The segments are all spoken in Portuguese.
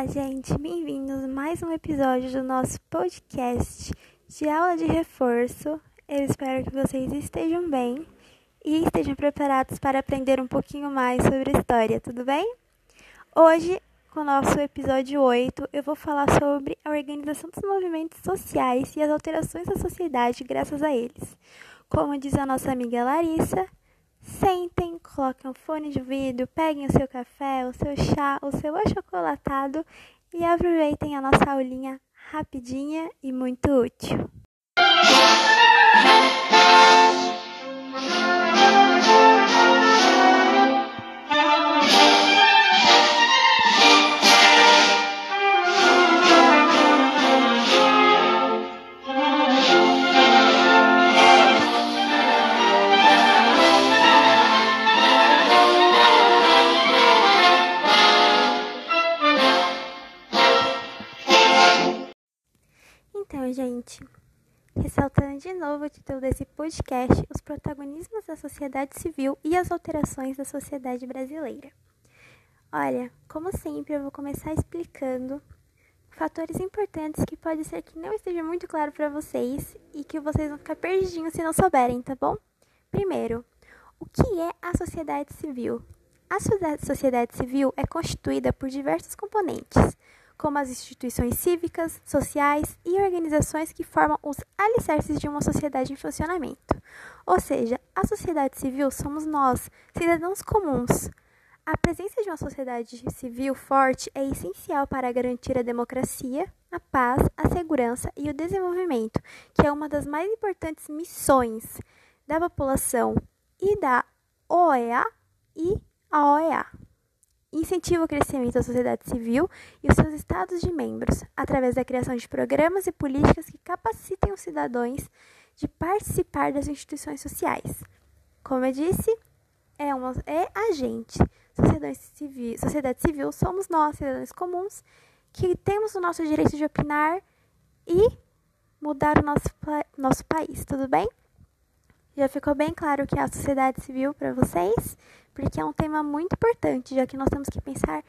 Olá, gente, bem-vindos a mais um episódio do nosso podcast de aula de reforço. Eu espero que vocês estejam bem e estejam preparados para aprender um pouquinho mais sobre história, tudo bem? Hoje, com o nosso episódio 8, eu vou falar sobre a organização dos movimentos sociais e as alterações da sociedade graças a eles. Como diz a nossa amiga Larissa, Sentem, coloquem um fone de ouvido, peguem o seu café, o seu chá, o seu achocolatado e aproveitem a nossa aulinha rapidinha e muito útil. O título desse podcast, os protagonismos da sociedade civil e as alterações da sociedade brasileira. Olha, como sempre, eu vou começar explicando fatores importantes que pode ser que não esteja muito claro para vocês e que vocês vão ficar perdidinhos se não souberem, tá bom? Primeiro, o que é a sociedade civil? A sociedade civil é constituída por diversos componentes, como as instituições cívicas, sociais e organizações que formam os alicerces de uma sociedade em funcionamento. Ou seja, a sociedade civil somos nós, cidadãos comuns. A presença de uma sociedade civil forte é essencial para garantir a democracia, a paz, a segurança e o desenvolvimento, que é uma das mais importantes missões da população e da OEA e a OEA incentiva o crescimento da sociedade civil e os seus estados de membros, através da criação de programas e políticas que capacitem os cidadãos de participar das instituições sociais. Como eu disse, é, uma, é a gente. Sociedade civil, sociedade civil somos nós, cidadãos comuns, que temos o nosso direito de opinar e mudar o nosso, nosso país, tudo bem? Já ficou bem claro o que é a sociedade civil para vocês? porque é um tema muito importante, já que nós temos que pensar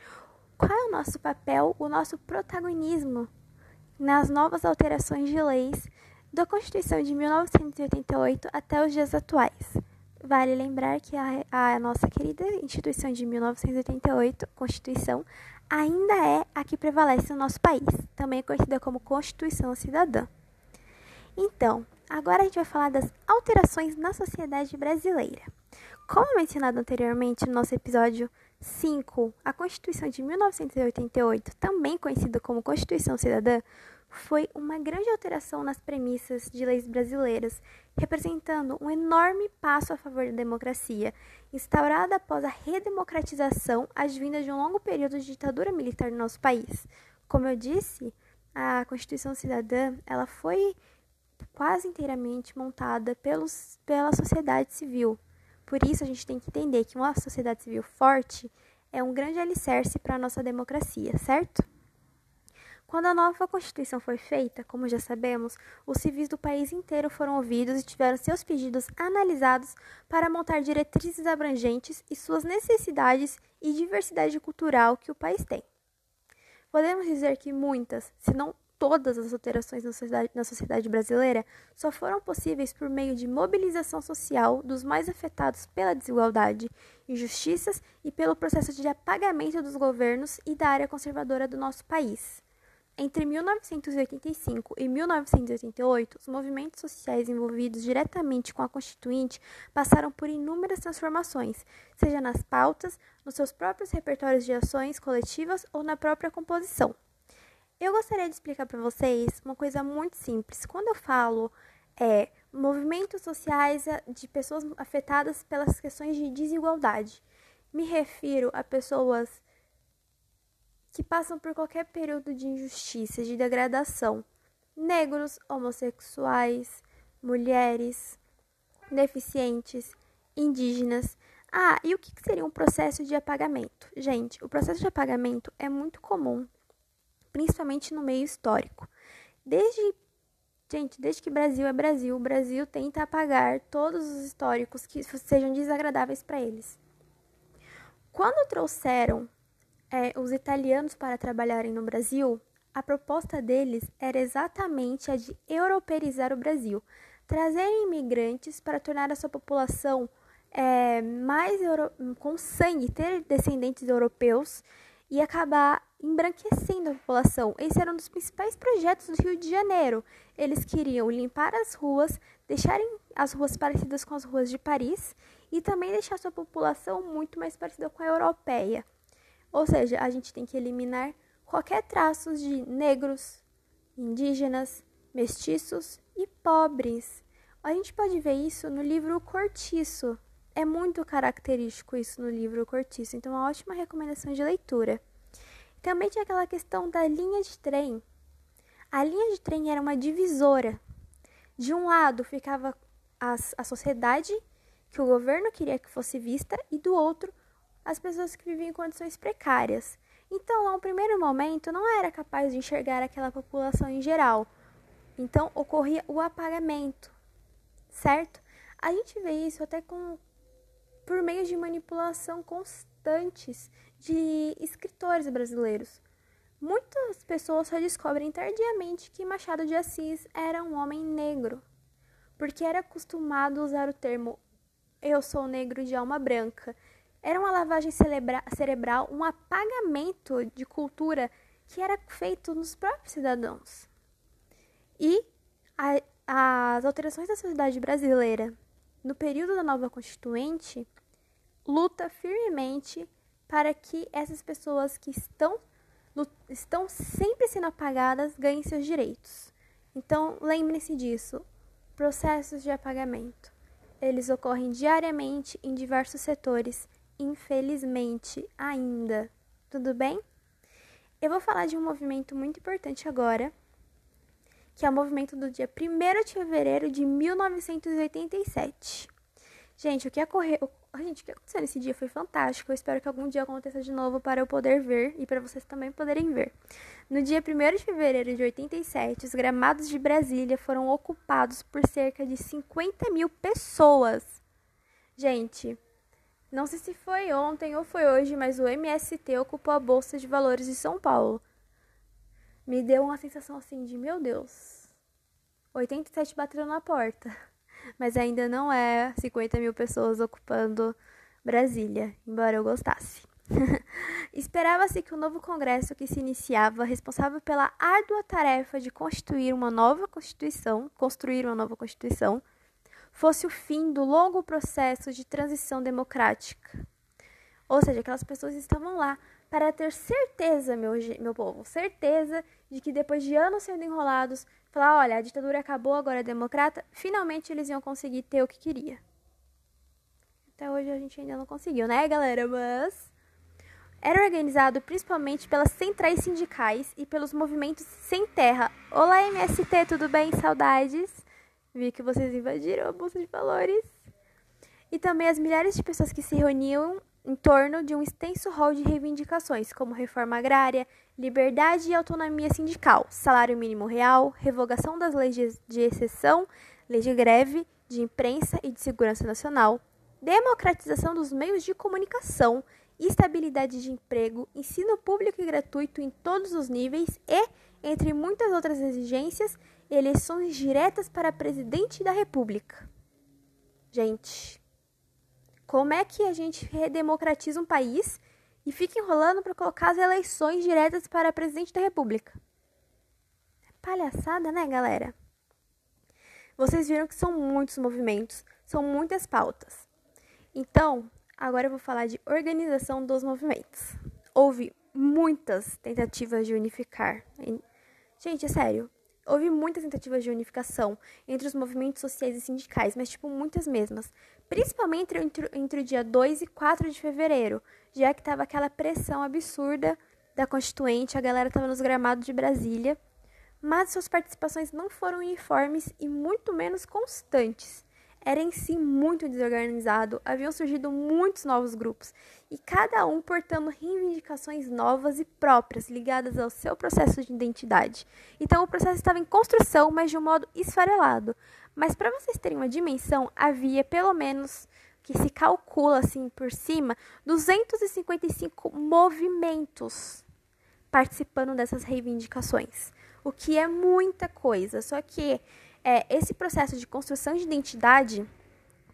qual é o nosso papel, o nosso protagonismo nas novas alterações de leis da Constituição de 1988 até os dias atuais. Vale lembrar que a, a nossa querida instituição de 1988, Constituição, ainda é a que prevalece no nosso país, também conhecida como Constituição Cidadã. Então, agora a gente vai falar das alterações na sociedade brasileira. Como mencionado anteriormente no nosso episódio 5, a Constituição de 1988, também conhecida como Constituição Cidadã, foi uma grande alteração nas premissas de leis brasileiras, representando um enorme passo a favor da democracia, instaurada após a redemocratização advinda de um longo período de ditadura militar no nosso país. Como eu disse, a Constituição Cidadã ela foi quase inteiramente montada pelos, pela sociedade civil, por isso, a gente tem que entender que uma sociedade civil forte é um grande alicerce para a nossa democracia, certo? Quando a nova Constituição foi feita, como já sabemos, os civis do país inteiro foram ouvidos e tiveram seus pedidos analisados para montar diretrizes abrangentes e suas necessidades e diversidade cultural que o país tem. Podemos dizer que muitas, se não todas as alterações na sociedade, na sociedade brasileira só foram possíveis por meio de mobilização social dos mais afetados pela desigualdade, injustiças e pelo processo de apagamento dos governos e da área conservadora do nosso país. Entre 1985 e 1988, os movimentos sociais envolvidos diretamente com a Constituinte passaram por inúmeras transformações, seja nas pautas, nos seus próprios repertórios de ações coletivas ou na própria composição. Eu gostaria de explicar para vocês uma coisa muito simples. Quando eu falo é, movimentos sociais de pessoas afetadas pelas questões de desigualdade, me refiro a pessoas que passam por qualquer período de injustiça, de degradação. Negros, homossexuais, mulheres, deficientes, indígenas. Ah, e o que seria um processo de apagamento? Gente, o processo de apagamento é muito comum principalmente no meio histórico. Desde Gente, desde que Brasil é Brasil, o Brasil tenta apagar todos os históricos que sejam desagradáveis para eles. Quando trouxeram é, os italianos para trabalharem no Brasil, a proposta deles era exatamente a de europeizar o Brasil, trazer imigrantes para tornar a sua população é, mais euro... com sangue, ter descendentes europeus e acabar embranquecendo a população. Esse era um dos principais projetos do Rio de Janeiro. Eles queriam limpar as ruas, deixarem as ruas parecidas com as ruas de Paris e também deixar sua população muito mais parecida com a europeia. Ou seja, a gente tem que eliminar qualquer traços de negros, indígenas, mestiços e pobres. A gente pode ver isso no livro Cortiço. É muito característico isso no livro Cortiço, então é uma ótima recomendação de leitura. Também tinha aquela questão da linha de trem. A linha de trem era uma divisora. De um lado ficava a, a sociedade que o governo queria que fosse vista, e do outro, as pessoas que viviam em condições precárias. Então, a um primeiro momento, não era capaz de enxergar aquela população em geral. Então, ocorria o apagamento, certo? A gente vê isso até com por meio de manipulação constantes de escritores brasileiros. Muitas pessoas só descobrem tardiamente que Machado de Assis era um homem negro, porque era acostumado a usar o termo eu sou negro de alma branca era uma lavagem cerebral, um apagamento de cultura que era feito nos próprios cidadãos. E a, as alterações da sociedade brasileira no período da nova Constituinte luta firmemente para que essas pessoas que estão, estão sempre sendo apagadas ganhem seus direitos. Então, lembrem-se disso. Processos de apagamento. Eles ocorrem diariamente em diversos setores infelizmente, ainda. Tudo bem? Eu vou falar de um movimento muito importante agora, que é o movimento do dia 1 de fevereiro de 1987. Gente, o que ocorreu, gente, o que aconteceu nesse dia foi fantástico. Eu espero que algum dia aconteça de novo para eu poder ver e para vocês também poderem ver. No dia 1 de fevereiro de 87, os gramados de Brasília foram ocupados por cerca de 50 mil pessoas. Gente, não sei se foi ontem ou foi hoje, mas o MST ocupou a Bolsa de Valores de São Paulo. Me deu uma sensação assim de, meu Deus, 87 batendo na porta. Mas ainda não é 50 mil pessoas ocupando Brasília, embora eu gostasse. Esperava-se que o novo Congresso que se iniciava, responsável pela árdua tarefa de constituir uma nova Constituição, construir uma nova Constituição, fosse o fim do longo processo de transição democrática. Ou seja, aquelas pessoas estavam lá para ter certeza, meu, meu povo, certeza de que depois de anos sendo enrolados, falar, olha, a ditadura acabou, agora é democrata, finalmente eles iam conseguir ter o que queria. Até hoje a gente ainda não conseguiu, né, galera? Mas era organizado principalmente pelas centrais sindicais e pelos movimentos sem terra. Olá, MST, tudo bem? Saudades. Vi que vocês invadiram a bolsa de valores. E também as milhares de pessoas que se reuniam em torno de um extenso rol de reivindicações, como reforma agrária, liberdade e autonomia sindical, salário mínimo real, revogação das leis de exceção, lei de greve, de imprensa e de segurança nacional, democratização dos meios de comunicação, estabilidade de emprego, ensino público e gratuito em todos os níveis e, entre muitas outras exigências, eleições diretas para presidente da República. Gente, como é que a gente redemocratiza um país e fica enrolando para colocar as eleições diretas para presidente da República? É palhaçada, né, galera? Vocês viram que são muitos movimentos, são muitas pautas. Então, agora eu vou falar de organização dos movimentos. Houve muitas tentativas de unificar. Gente, é sério, Houve muitas tentativas de unificação entre os movimentos sociais e sindicais, mas, tipo, muitas mesmas. Principalmente entre, entre o dia 2 e 4 de fevereiro, já que tava aquela pressão absurda da Constituinte, a galera tava nos gramados de Brasília. Mas suas participações não foram uniformes e muito menos constantes era em si muito desorganizado, haviam surgido muitos novos grupos, e cada um portando reivindicações novas e próprias ligadas ao seu processo de identidade. Então o processo estava em construção, mas de um modo esfarelado. Mas para vocês terem uma dimensão, havia pelo menos que se calcula assim por cima 255 movimentos participando dessas reivindicações, o que é muita coisa. Só que é, esse processo de construção de identidade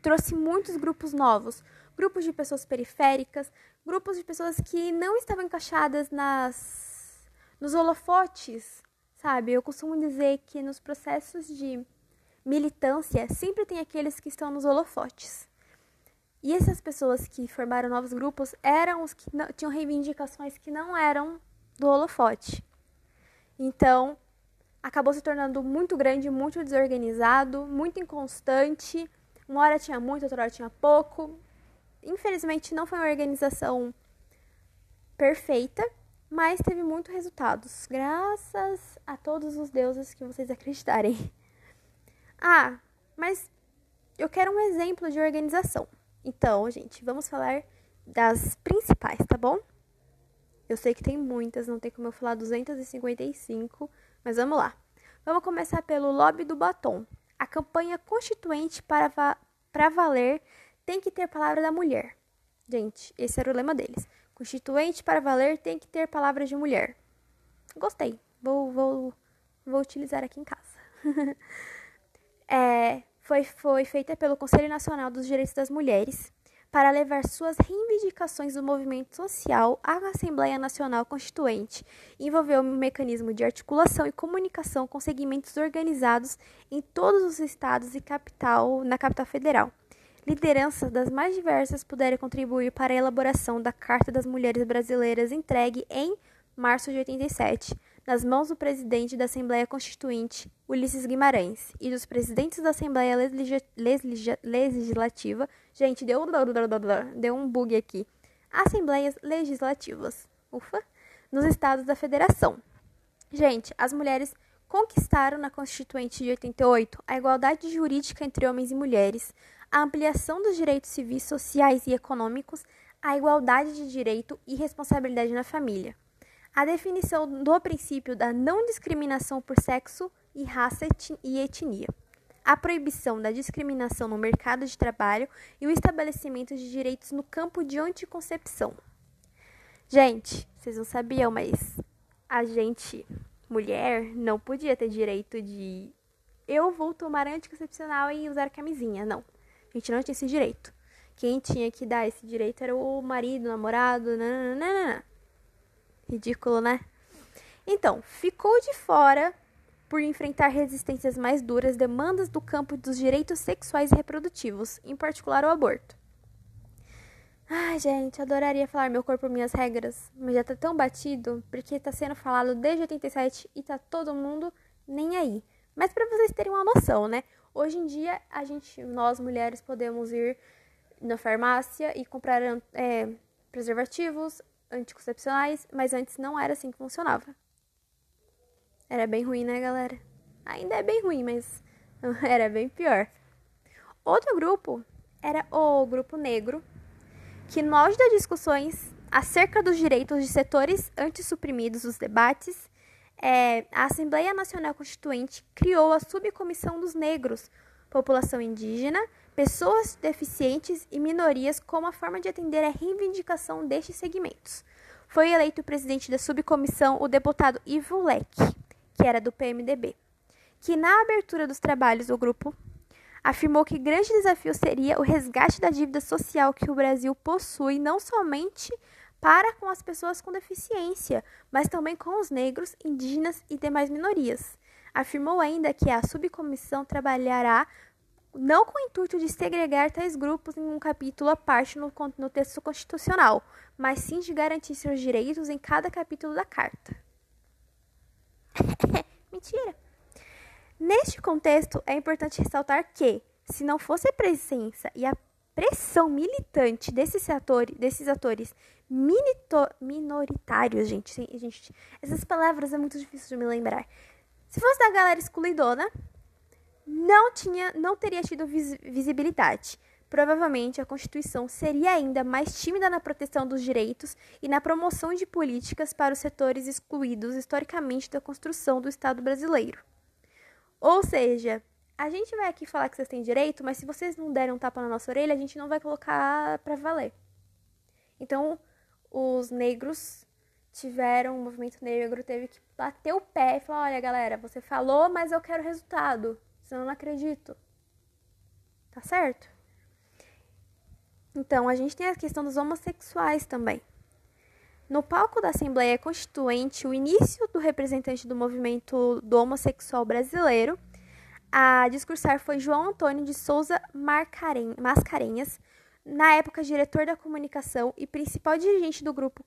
trouxe muitos grupos novos, grupos de pessoas periféricas, grupos de pessoas que não estavam encaixadas nas nos holofotes, sabe? Eu costumo dizer que nos processos de militância sempre tem aqueles que estão nos holofotes. E essas pessoas que formaram novos grupos eram os que não, tinham reivindicações que não eram do holofote. Então, acabou se tornando muito grande, muito desorganizado, muito inconstante. Uma hora tinha muito, outra hora tinha pouco. Infelizmente, não foi uma organização perfeita, mas teve muitos resultados, graças a todos os deuses que vocês acreditarem. Ah, mas eu quero um exemplo de organização. Então, gente, vamos falar das principais, tá bom? Eu sei que tem muitas, não tem como eu falar 255, mas vamos lá. Vamos começar pelo Lobby do Batom. A campanha constituinte para, va para valer tem que ter palavra da mulher. Gente, esse era o lema deles. Constituinte para valer tem que ter palavras de mulher. Gostei. Vou, vou, vou utilizar aqui em casa. é, foi, foi feita pelo Conselho Nacional dos Direitos das Mulheres para levar suas reivindicações do movimento social à Assembleia Nacional Constituinte. Envolveu um mecanismo de articulação e comunicação com segmentos organizados em todos os estados e capital, na capital federal. Lideranças das mais diversas puderam contribuir para a elaboração da Carta das Mulheres Brasileiras entregue em março de 87, nas mãos do presidente da Assembleia Constituinte, Ulisses Guimarães, e dos presidentes da Assembleia Legislativa, Gente, deu, deu um bug aqui. Assembleias legislativas. Ufa. Nos estados da federação. Gente, as mulheres conquistaram na Constituinte de 88 a igualdade jurídica entre homens e mulheres, a ampliação dos direitos civis, sociais e econômicos, a igualdade de direito e responsabilidade na família, a definição do princípio da não discriminação por sexo e raça e etnia a proibição da discriminação no mercado de trabalho e o estabelecimento de direitos no campo de anticoncepção. Gente, vocês não sabiam, mas a gente, mulher, não podia ter direito de eu vou tomar anticoncepcional e usar camisinha. Não. A gente não tinha esse direito. Quem tinha que dar esse direito era o marido, o namorado, nananana. Ridículo, né? Então, ficou de fora por enfrentar resistências mais duras demandas do campo dos direitos sexuais e reprodutivos, em particular o aborto. Ai, gente, adoraria falar meu corpo, minhas regras, mas já tá tão batido porque tá sendo falado desde 87 e tá todo mundo nem aí. Mas para vocês terem uma noção, né? Hoje em dia, a gente, nós mulheres, podemos ir na farmácia e comprar é, preservativos anticoncepcionais, mas antes não era assim que funcionava. Era bem ruim, né, galera? Ainda é bem ruim, mas era bem pior. Outro grupo era o grupo negro, que no auge das discussões acerca dos direitos de setores antissuprimidos dos debates, é, a Assembleia Nacional Constituinte criou a Subcomissão dos Negros, população indígena, pessoas deficientes e minorias como a forma de atender à reivindicação destes segmentos. Foi eleito presidente da subcomissão o deputado Ivo Leque que era do PMDB, que na abertura dos trabalhos do grupo afirmou que grande desafio seria o resgate da dívida social que o Brasil possui não somente para com as pessoas com deficiência, mas também com os negros, indígenas e demais minorias. Afirmou ainda que a subcomissão trabalhará não com o intuito de segregar tais grupos em um capítulo à parte no, no texto constitucional, mas sim de garantir seus direitos em cada capítulo da Carta. Mentira. Neste contexto, é importante ressaltar que, se não fosse a presença e a pressão militante desses desses atores minito, minoritários, gente, gente, essas palavras é muito difícil de me lembrar. Se fosse da galera excluidona, não tinha, não teria tido vis, visibilidade. Provavelmente a Constituição seria ainda mais tímida na proteção dos direitos e na promoção de políticas para os setores excluídos historicamente da construção do Estado brasileiro. Ou seja, a gente vai aqui falar que vocês têm direito, mas se vocês não derem um tapa na nossa orelha, a gente não vai colocar pra valer. Então, os negros tiveram, o movimento negro teve que bater o pé e falar: olha, galera, você falou, mas eu quero resultado. Senão eu não acredito. Tá certo? Então, a gente tem a questão dos homossexuais também. No palco da Assembleia Constituinte, o início do representante do movimento do homossexual brasileiro a discursar foi João Antônio de Souza Mascarenhas, na época diretor da comunicação e principal dirigente do grupo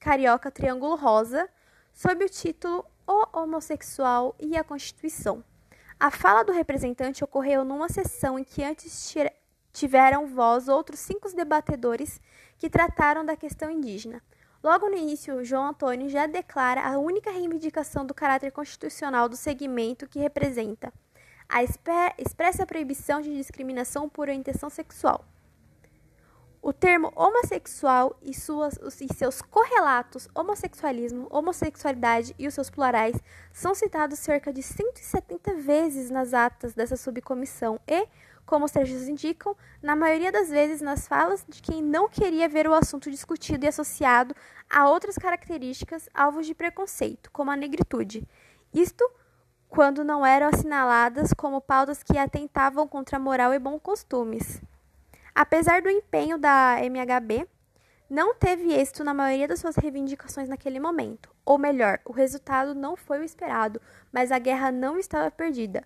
carioca Triângulo Rosa, sob o título O Homossexual e a Constituição. A fala do representante ocorreu numa sessão em que antes tiveram voz outros cinco debatedores que trataram da questão indígena. Logo no início, João Antônio já declara a única reivindicação do caráter constitucional do segmento que representa a expressa proibição de discriminação por orientação sexual. O termo homossexual e, suas, e seus correlatos, homossexualismo, homossexualidade e os seus plurais, são citados cerca de 170 vezes nas atas dessa subcomissão e, como os trechos indicam, na maioria das vezes nas falas de quem não queria ver o assunto discutido e associado a outras características alvos de preconceito, como a negritude. Isto quando não eram assinaladas como pautas que atentavam contra a moral e bons costumes. Apesar do empenho da MHB, não teve êxito na maioria das suas reivindicações naquele momento. Ou melhor, o resultado não foi o esperado, mas a guerra não estava perdida.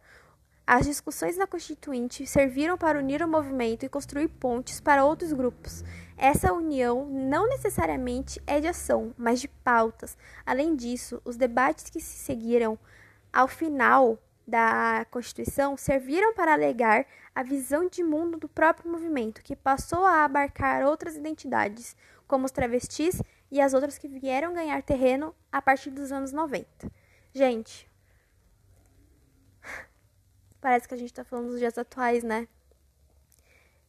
As discussões na Constituinte serviram para unir o movimento e construir pontes para outros grupos. Essa união não necessariamente é de ação, mas de pautas. Além disso, os debates que se seguiram ao final da Constituição serviram para alegar a visão de mundo do próprio movimento, que passou a abarcar outras identidades, como os travestis e as outras que vieram ganhar terreno a partir dos anos 90. Gente, parece que a gente está falando dos dias atuais, né?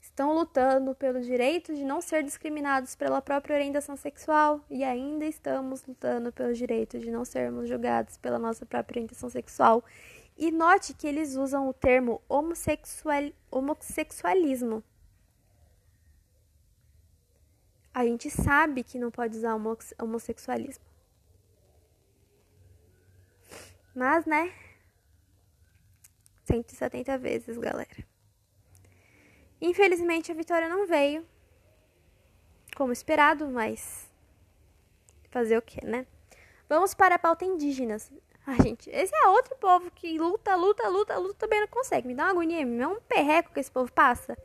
Estão lutando pelo direito de não ser discriminados pela própria orientação sexual e ainda estamos lutando pelo direito de não sermos julgados pela nossa própria orientação sexual e note que eles usam o termo homossexual, homossexualismo. A gente sabe que não pode usar homossexualismo. Mas, né? 170 vezes, galera. Infelizmente, a vitória não veio. Como esperado, mas. Fazer o quê, né? Vamos para a pauta indígenas. Ah, gente, esse é outro povo que luta, luta, luta, luta, também não consegue. Me dá uma agonia, me dá um perreco que esse povo passa.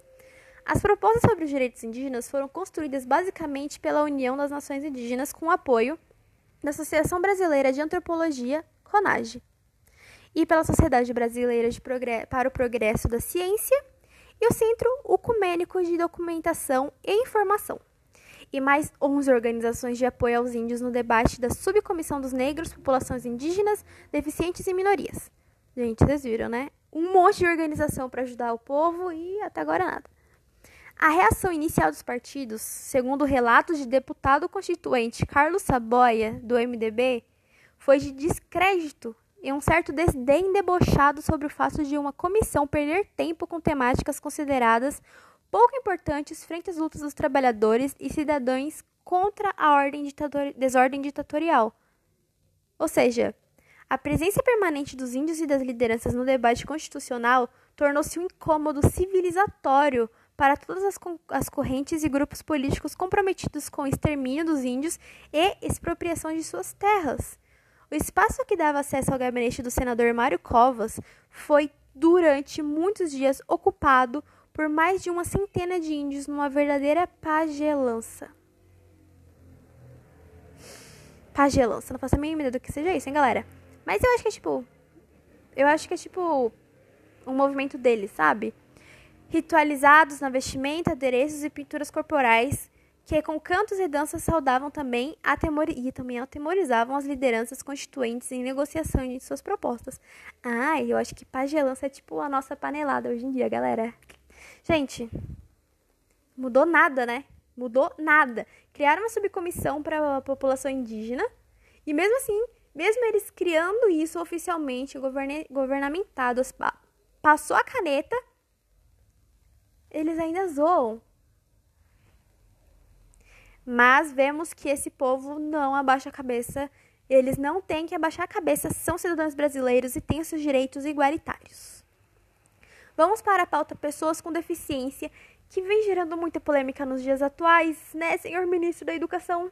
As propostas sobre os direitos indígenas foram construídas basicamente pela União das Nações Indígenas com o apoio da Associação Brasileira de Antropologia, CONAGE, e pela Sociedade Brasileira para o Progresso da Ciência e o Centro Ecumênico de Documentação e Informação e mais 11 organizações de apoio aos índios no debate da Subcomissão dos Negros, Populações Indígenas, Deficientes e Minorias. Gente, vocês viram, né? Um monte de organização para ajudar o povo e até agora nada. A reação inicial dos partidos, segundo relatos de deputado constituinte Carlos Saboia, do MDB, foi de descrédito e um certo desdém debochado sobre o fato de uma comissão perder tempo com temáticas consideradas pouco importantes frente às lutas dos trabalhadores e cidadãos contra a ordem desordem ditatorial. Ou seja, a presença permanente dos índios e das lideranças no debate constitucional tornou-se um incômodo civilizatório para todas as, as, correntes e grupos políticos comprometidos com o extermínio dos índios e expropriação de suas terras. O espaço que dava acesso ao gabinete do senador Mário Covas foi, durante muitos dias, ocupado por mais de uma centena de índios numa verdadeira pagelança. Pagelança, não faço a mínima ideia do que seja isso, hein, galera? Mas eu acho que é tipo. Eu acho que é tipo. Um movimento deles, sabe? Ritualizados na vestimenta, adereços e pinturas corporais que com cantos e danças saudavam também atemor... e também atemorizavam as lideranças constituintes em negociação de suas propostas. Ah, eu acho que pagelança é tipo a nossa panelada hoje em dia, galera. Gente, mudou nada, né? Mudou nada. Criaram uma subcomissão para a população indígena e mesmo assim, mesmo eles criando isso oficialmente, governamentado, passou a caneta, eles ainda zoam. Mas vemos que esse povo não abaixa a cabeça. Eles não têm que abaixar a cabeça, são cidadãos brasileiros e têm seus direitos igualitários. Vamos para a pauta pessoas com deficiência, que vem gerando muita polêmica nos dias atuais, né, senhor ministro da Educação?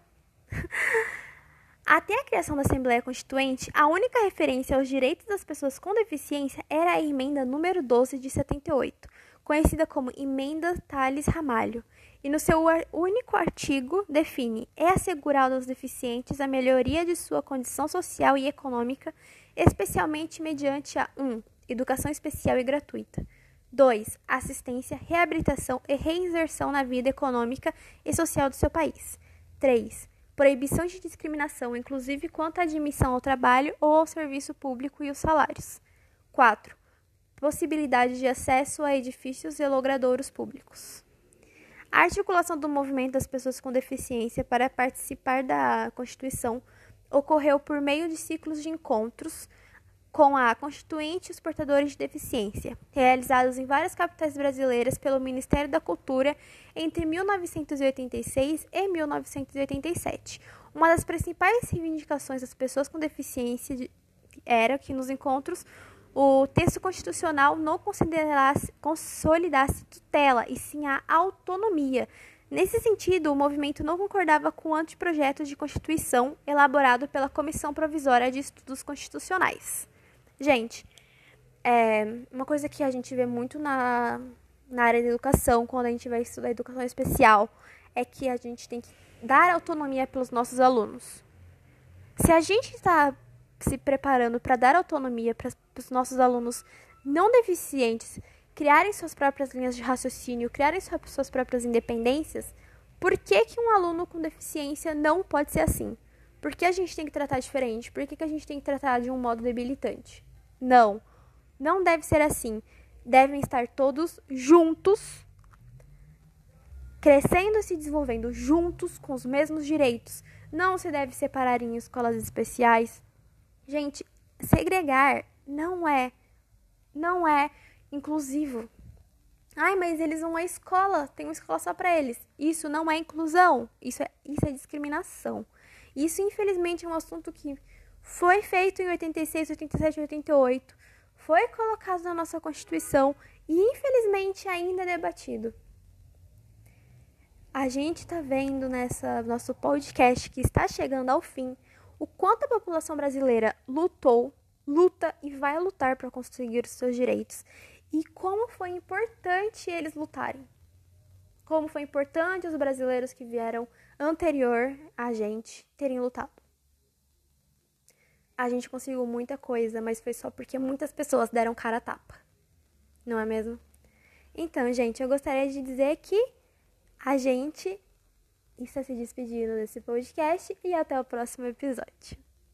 Até a criação da Assembleia Constituinte, a única referência aos direitos das pessoas com deficiência era a emenda número 12 de 78, conhecida como Emenda Tales Ramalho, e no seu único artigo define: é assegurar aos deficientes a melhoria de sua condição social e econômica, especialmente mediante a 1. Um, educação especial e gratuita. 2. Assistência, reabilitação e reinserção na vida econômica e social do seu país. 3 proibição de discriminação, inclusive quanto à admissão ao trabalho ou ao serviço público e os salários. 4. Possibilidade de acesso a edifícios e logradouros públicos. A articulação do movimento das pessoas com deficiência para participar da Constituição ocorreu por meio de ciclos de encontros com a Constituinte e os portadores de deficiência, realizados em várias capitais brasileiras pelo Ministério da Cultura entre 1986 e 1987. Uma das principais reivindicações das pessoas com deficiência era que nos encontros o texto constitucional não considerasse, consolidasse tutela, e sim a autonomia. Nesse sentido, o movimento não concordava com o anteprojeto de Constituição elaborado pela Comissão Provisória de Estudos Constitucionais. Gente, é uma coisa que a gente vê muito na, na área da educação, quando a gente vai estudar educação especial, é que a gente tem que dar autonomia para os nossos alunos. Se a gente está se preparando para dar autonomia para os nossos alunos não deficientes criarem suas próprias linhas de raciocínio, criarem suas próprias independências, por que, que um aluno com deficiência não pode ser assim? Por que a gente tem que tratar diferente? Por que, que a gente tem que tratar de um modo debilitante? Não, não deve ser assim. Devem estar todos juntos, crescendo e se desenvolvendo juntos com os mesmos direitos. Não se deve separar em escolas especiais. Gente, segregar não é não é inclusivo. Ai, mas eles vão à escola, tem uma escola só para eles. Isso não é inclusão, isso é, isso é discriminação. Isso, infelizmente, é um assunto que foi feito em 86, 87, 88, foi colocado na nossa Constituição e infelizmente ainda é debatido. A gente está vendo nessa nosso podcast que está chegando ao fim o quanto a população brasileira lutou, luta e vai lutar para conseguir os seus direitos e como foi importante eles lutarem. Como foi importante os brasileiros que vieram anterior a gente terem lutado a gente conseguiu muita coisa, mas foi só porque muitas pessoas deram cara a tapa. Não é mesmo? Então, gente, eu gostaria de dizer que a gente está se despedindo desse podcast e até o próximo episódio.